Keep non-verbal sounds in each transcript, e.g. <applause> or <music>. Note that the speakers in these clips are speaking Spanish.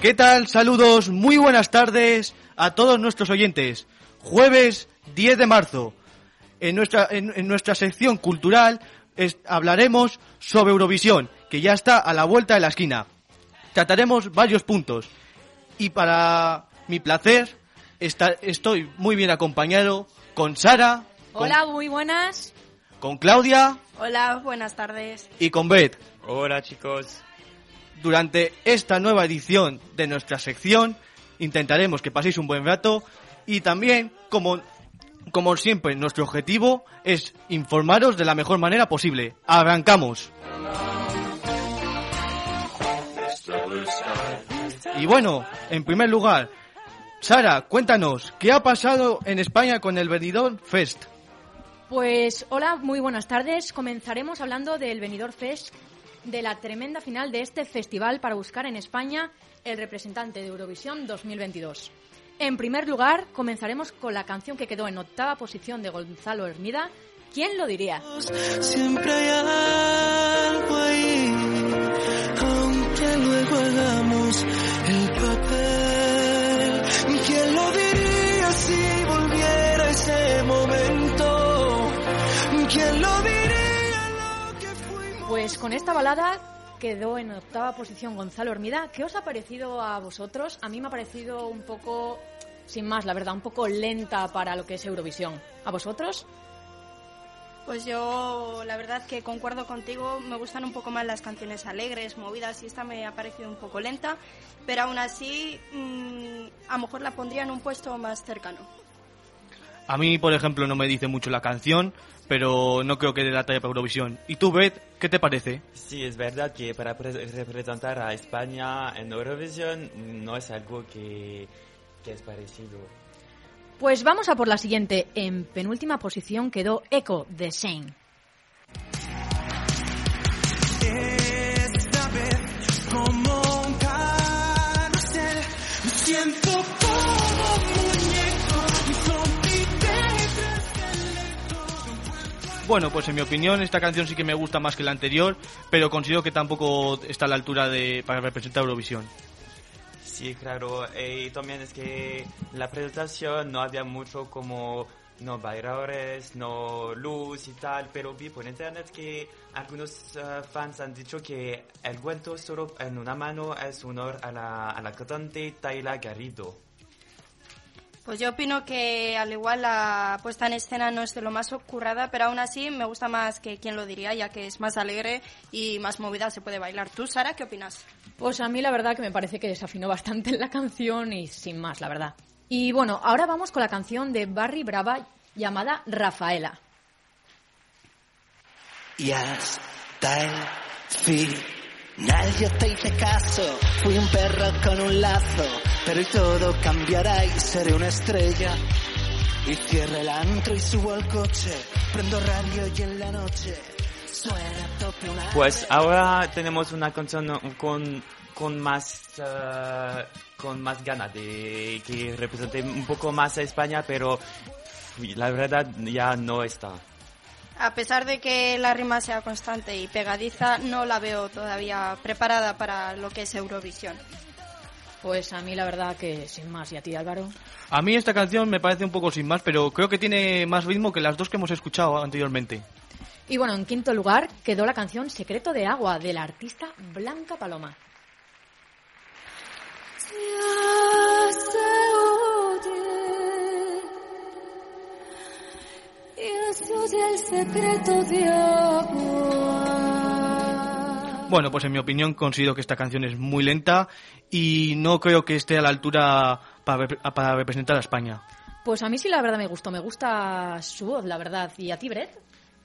¿Qué tal? Saludos, muy buenas tardes a todos nuestros oyentes. Jueves 10 de marzo. En nuestra, en, en nuestra sección cultural es- hablaremos sobre Eurovisión, que ya está a la vuelta de la esquina. Trataremos varios puntos. Y para mi placer, esta- estoy muy bien acompañado con Sara, con, Hola, muy buenas. con Claudia Hola, buenas tardes. y con Beth. Hola chicos. Durante esta nueva edición de nuestra sección intentaremos que paséis un buen rato y también, como, como siempre, nuestro objetivo es informaros de la mejor manera posible. ¡Arrancamos! Y bueno, en primer lugar, Sara, cuéntanos, ¿qué ha pasado en España con el Benidorm Fest? Pues hola, muy buenas tardes. Comenzaremos hablando del Benidorm Fest, de la tremenda final de este festival para buscar en España el representante de Eurovisión 2022. En primer lugar, comenzaremos con la canción que quedó en octava posición de Gonzalo Hermida. ¿Quién lo diría? Siempre hay algo ahí, aunque luego Pues con esta balada quedó en octava posición Gonzalo Hermida. ¿Qué os ha parecido a vosotros? A mí me ha parecido un poco, sin más, la verdad, un poco lenta para lo que es Eurovisión. ¿A vosotros? Pues yo, la verdad que concuerdo contigo, me gustan un poco más las canciones alegres, movidas, y esta me ha parecido un poco lenta, pero aún así, mm, a lo mejor la pondría en un puesto más cercano. A mí, por ejemplo, no me dice mucho la canción, pero no creo que dé la talla para Eurovisión. ¿Y tú, Beth, qué te parece? Sí, es verdad que para pre- representar a España en Eurovisión no es algo que, que es parecido. Pues vamos a por la siguiente. En penúltima posición quedó Echo de Shane. Bueno, pues en mi opinión esta canción sí que me gusta más que la anterior, pero considero que tampoco está a la altura de para representar Eurovisión. Sí, claro. eh, Y también es que la presentación no había mucho como no bailadores, no luz y tal, pero vi por internet que algunos eh, fans han dicho que el cuento solo en una mano es honor a la, a la cantante Tayla Garrido. Pues yo opino que al igual la puesta en escena no es de lo más ocurrada, pero aún así me gusta más que quien lo diría, ya que es más alegre y más movida se puede bailar. ¿Tú, Sara, qué opinas? Pues a mí la verdad que me parece que desafinó bastante en <laughs> la canción y sin más, la verdad. Y bueno, ahora vamos con la canción de Barry Brava llamada Rafaela. Y hasta el final yo te hice caso, fui un perro con un lazo, pero hoy todo cambiará y seré una estrella. Y cierro el antro y subo al coche, prendo radio y en la noche suena a tope una... Pues ahora tenemos una canción con, con más eh, con más ganas de que represente un poco más a España, pero la verdad ya no está. A pesar de que la rima sea constante y pegadiza, no la veo todavía preparada para lo que es Eurovisión. Pues a mí la verdad que sin más. ¿Y a ti, Álvaro? A mí esta canción me parece un poco sin más, pero creo que tiene más ritmo que las dos que hemos escuchado anteriormente. Y bueno, en quinto lugar quedó la canción Secreto de Agua de la artista Blanca Paloma. Bueno, pues en mi opinión considero que esta canción es muy lenta y no creo que esté a la altura para, para representar a España. Pues a mí sí la verdad me gustó, me gusta su voz, la verdad. ¿Y a ti, Brett?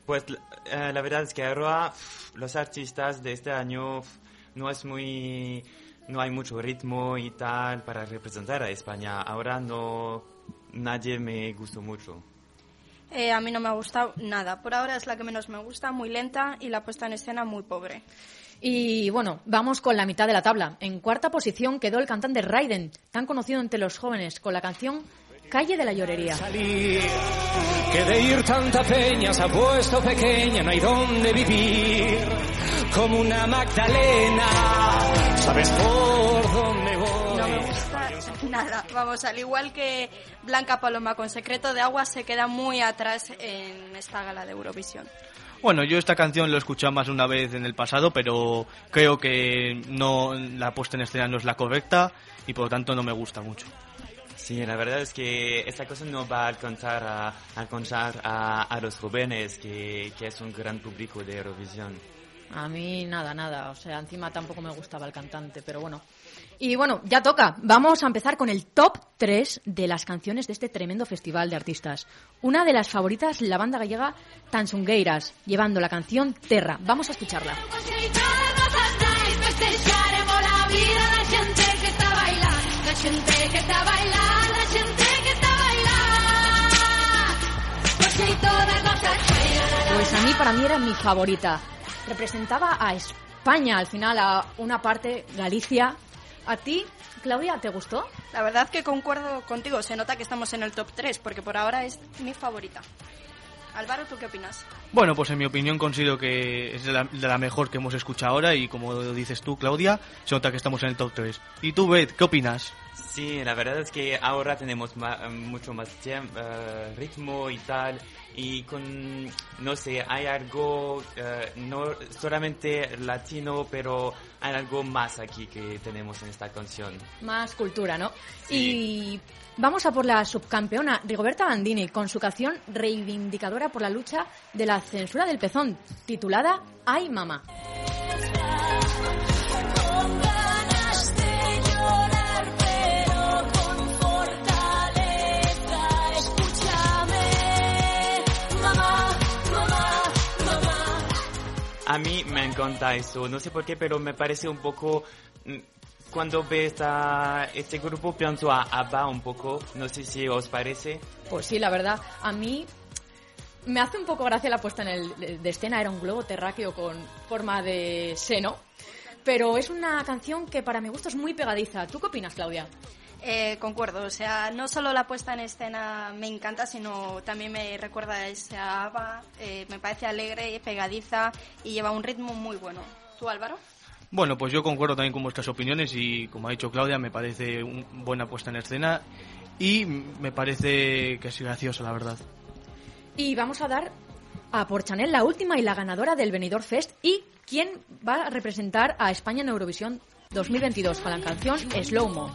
Pues eh, la verdad es que ahora los artistas de este año no es muy no hay mucho ritmo y tal para representar a España. Ahora no nadie me gustó mucho. Eh, a mí no me ha gustado nada. Por ahora es la que menos me gusta, muy lenta y la puesta en escena muy pobre. Y bueno, vamos con la mitad de la tabla. En cuarta posición quedó el cantante Raiden, tan conocido entre los jóvenes, con la canción Calle de la Llorería. salir. Que de ir tanta peña se ha puesto pequeña, no hay dónde vivir. como una Magdalena. ¿Sabes por nada. Vamos, al igual que Blanca Paloma con Secreto de Agua se queda muy atrás en esta gala de Eurovisión. Bueno, yo esta canción lo he escuchado más de una vez en el pasado, pero creo que no la puesta en escena no es la correcta y por lo tanto no me gusta mucho. Sí, la verdad es que esta cosa no va a alcanzar a, alcanzar a, a los jóvenes, que, que es un gran público de Eurovisión. A mí nada, nada. O sea, encima tampoco me gustaba el cantante, pero bueno. Y bueno, ya toca. Vamos a empezar con el top 3 de las canciones de este tremendo festival de artistas. Una de las favoritas, la banda gallega Tansungueiras, llevando la canción Terra. Vamos a escucharla. Pues a mí, para mí era mi favorita. Representaba a España al final, a una parte, Galicia. ¿A ti, Claudia, te gustó? La verdad que concuerdo contigo, se nota que estamos en el top 3 porque por ahora es mi favorita. Álvaro, ¿tú qué opinas? Bueno, pues en mi opinión considero que es de la, de la mejor que hemos escuchado ahora y como dices tú, Claudia, se nota que estamos en el top 3. ¿Y tú, Beth, qué opinas? Sí, la verdad es que ahora tenemos ma- mucho más tiempo, ritmo y tal, y con, no sé, hay algo, eh, no solamente latino, pero hay algo más aquí que tenemos en esta canción. Más cultura, ¿no? Sí. Y vamos a por la subcampeona Rigoberta Bandini con su canción reivindicadora por la lucha de la censura del pezón, titulada Ay Mama. A mí me encanta eso, no sé por qué, pero me parece un poco... mm, Cuando ve esta, este grupo pienso a ABBA un poco, no sé si os parece. Pues sí, la verdad, a mí me hace un poco gracia la puesta en el de escena, era un globo terráqueo con forma de seno, pero es una canción que para mi gusto es muy pegadiza. ¿Tú qué opinas, Claudia? Eh, concuerdo, o sea, no solo la puesta en escena me encanta, sino también me recuerda a esa ABBA, eh, me parece alegre, pegadiza y lleva un ritmo muy bueno. ¿Tú, Álvaro? Bueno, pues yo concuerdo también con vuestras opiniones y como ha dicho Claudia, me parece una buena puesta en escena y me parece que es graciosa, la verdad. Y vamos a dar a por Chanel la última y la ganadora del Benidorm Fest y quién va a representar a España en Eurovisión 2022 con la canción Slow Mo.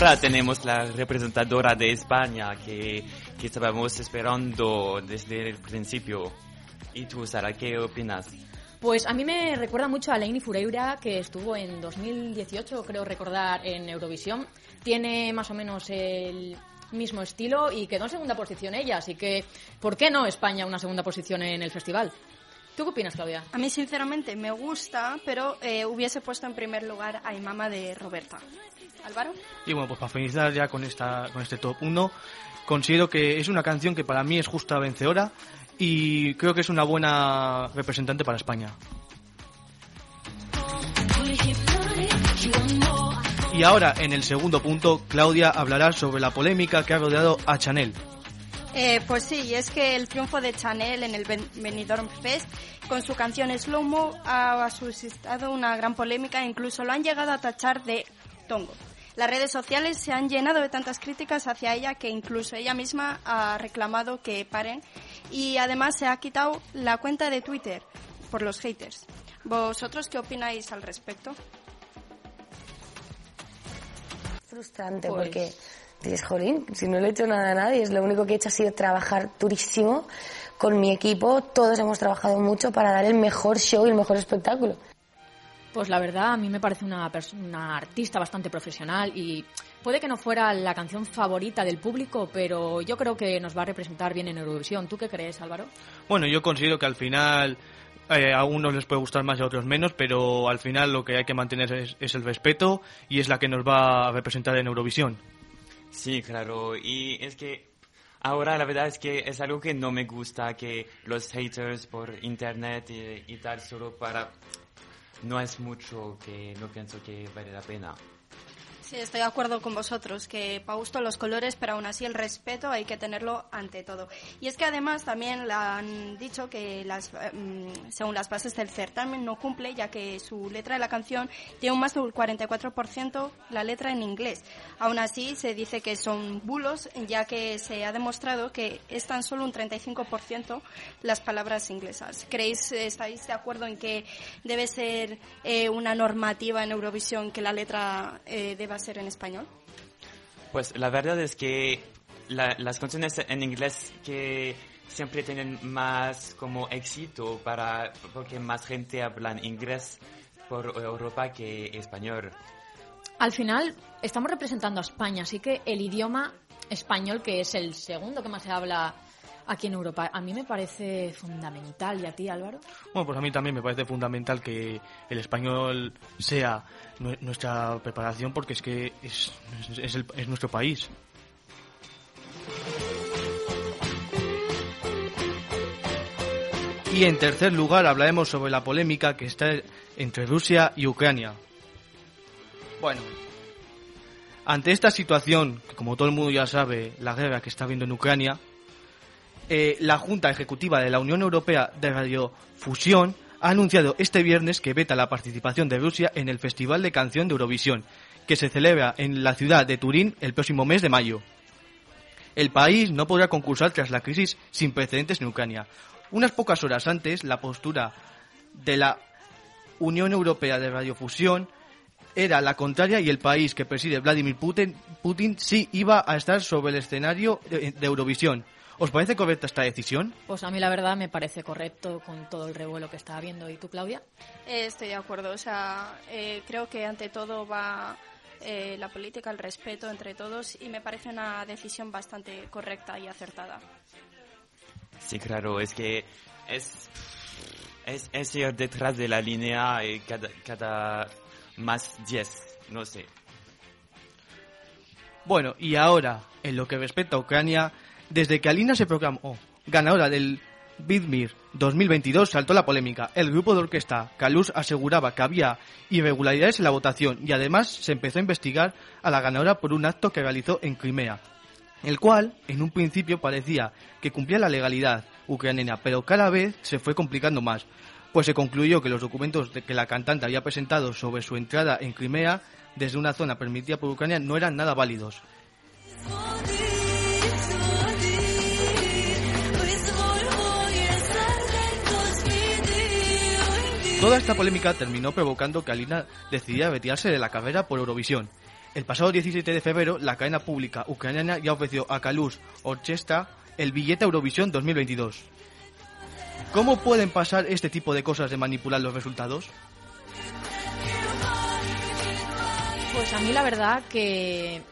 Ahora tenemos la representadora de España que, que estábamos esperando desde el principio. ¿Y tú, Sara, qué opinas? Pues a mí me recuerda mucho a Laini Fureira, que estuvo en 2018, creo recordar, en Eurovisión. Tiene más o menos el mismo estilo y quedó en segunda posición ella, así que ¿por qué no España una segunda posición en el festival? ¿Tú qué opinas, Claudia? A mí, sinceramente, me gusta, pero eh, hubiese puesto en primer lugar a Imama de Roberta. ¿Álvaro? Y bueno, pues para finalizar ya con, esta, con este top 1, considero que es una canción que para mí es justa vencedora y creo que es una buena representante para España. Y ahora, en el segundo punto, Claudia hablará sobre la polémica que ha rodeado a Chanel. Eh, pues sí, es que el triunfo de Chanel en el Ben- Benidorm Fest con su canción Slow Mo ha suscitado una gran polémica e incluso lo han llegado a tachar de tongo. Las redes sociales se han llenado de tantas críticas hacia ella que incluso ella misma ha reclamado que paren y además se ha quitado la cuenta de Twitter por los haters. ¿Vosotros qué opináis al respecto? frustrante Pues- porque dices, jolín, si no le he hecho nada a nadie, es lo único que he hecho ha sido trabajar durísimo con mi equipo, todos hemos trabajado mucho para dar el mejor show y el mejor espectáculo. Pues la verdad, a mí me parece una, una artista bastante profesional y puede que no fuera la canción favorita del público, pero yo creo que nos va a representar bien en Eurovisión. ¿Tú qué crees, Álvaro? Bueno, yo considero que al final eh, a unos les puede gustar más y a otros menos, pero al final lo que hay que mantener es, es el respeto y es la que nos va a representar en Eurovisión. Sí, claro. Y es que ahora la verdad es que es algo que no me gusta, que los haters por internet y, tal, solo para... no es mucho que no pienso que vale la pena. Sí, estoy de acuerdo con vosotros, que para gusto los colores, pero aún así el respeto hay que tenerlo ante todo. Y es que además también han dicho que las, mm, según las bases del certamen no cumple, ya que su letra de la canción tiene un más del 44% la letra en inglés. Aún así se dice que son bulos, ya que se ha demostrado que es tan solo un 35% las palabras inglesas. ¿Creéis, estáis de acuerdo en que debe ser eh, una normativa en Eurovisión que la letra eh, deba ser en español? Pues la verdad es que la- las canciones en inglés que siempre tienen más como éxito para porque más gente habla inglés por Europa que español. Al final, estamos representando a España, así que el idioma español, que es el segundo que más se habla aquí en Europa, a mí me parece fundamental. ¿Y a ti, Álvaro? Bueno, pues a mí también me parece fundamental que el español sea nue- nuestra preparación porque es que es, es, es el- es nuestro país. Y en tercer lugar hablaremos sobre la polémica que está entre Rusia y Ucrania. Bueno, ante esta situación, que como todo el mundo ya sabe, la guerra que está habiendo en Ucrania, eh, la Junta Ejecutiva de la Unión Europea de Radiofusión ha anunciado este viernes que veta la participación de Rusia en el Festival de Canción de Eurovisión, que se celebra en la ciudad de Turín el próximo mes de mayo. El país no podrá concursar tras la crisis sin precedentes en Ucrania. Unas pocas horas antes, la postura de la Unión Europea de Radiofusión era la contraria y el país que preside Vladimir Putin, sí iba a estar sobre el escenario de Eurovisión. ¿Os parece correcta esta decisión? Pues a mí la verdad me parece correcto con todo el revuelo que está habiendo. ¿Y tú, Claudia? Eh, estoy de acuerdo. O sea, eh, creo que ante todo va eh, la política, el respeto entre todos y me parece una decisión bastante correcta y acertada. Sí, claro, es que es, es, es ir detrás de la línea y cada, cada más 10, no sé. Bueno, y ahora, en lo que respecta a Ucrania, desde que Alina se proclamó ganadora del Vidmir 2022 saltó la polémica. El grupo de orquesta Kalus aseguraba que había irregularidades en la votación y además se empezó a investigar a la ganadora por un acto que realizó en Crimea, el cual en un principio parecía que cumplía la legalidad ucraniana, pero cada vez se fue complicando más, pues se concluyó que los documentos que la cantante había presentado sobre su entrada en Crimea desde una zona permitida por Ucrania no eran nada válidos. Toda esta polémica terminó provocando que Alina decidiera retirarse de la carrera por Eurovisión. El pasado 17 de febrero, la cadena pública ucraniana ya ofreció a Kalus Orchestra el billete Eurovisión 2022. ¿Cómo pueden pasar este tipo de cosas de manipular los resultados? Pues a mí la verdad que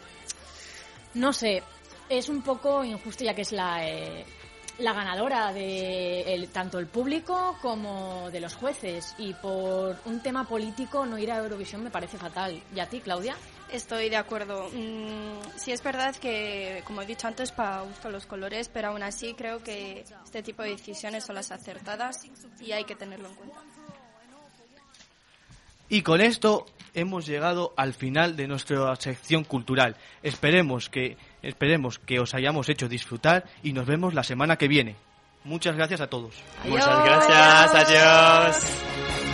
no sé, es un poco injusto ya que es la eh, la ganadora de el- tanto el público como de los jueces y por un tema político no ir a Eurovisión me parece fatal. ¿Y a ti, Claudia? Estoy de acuerdo. Mm, sí es verdad que, como he dicho antes, para gusto los colores, pero aún así creo que este tipo de decisiones son las acertadas y hay que tenerlo en cuenta. Y con esto hemos llegado al final de nuestra sección cultural. Esperemos que esperemos que os hayamos hecho disfrutar y nos vemos la semana que viene. Muchas gracias a todos. Muchas gracias, adiós.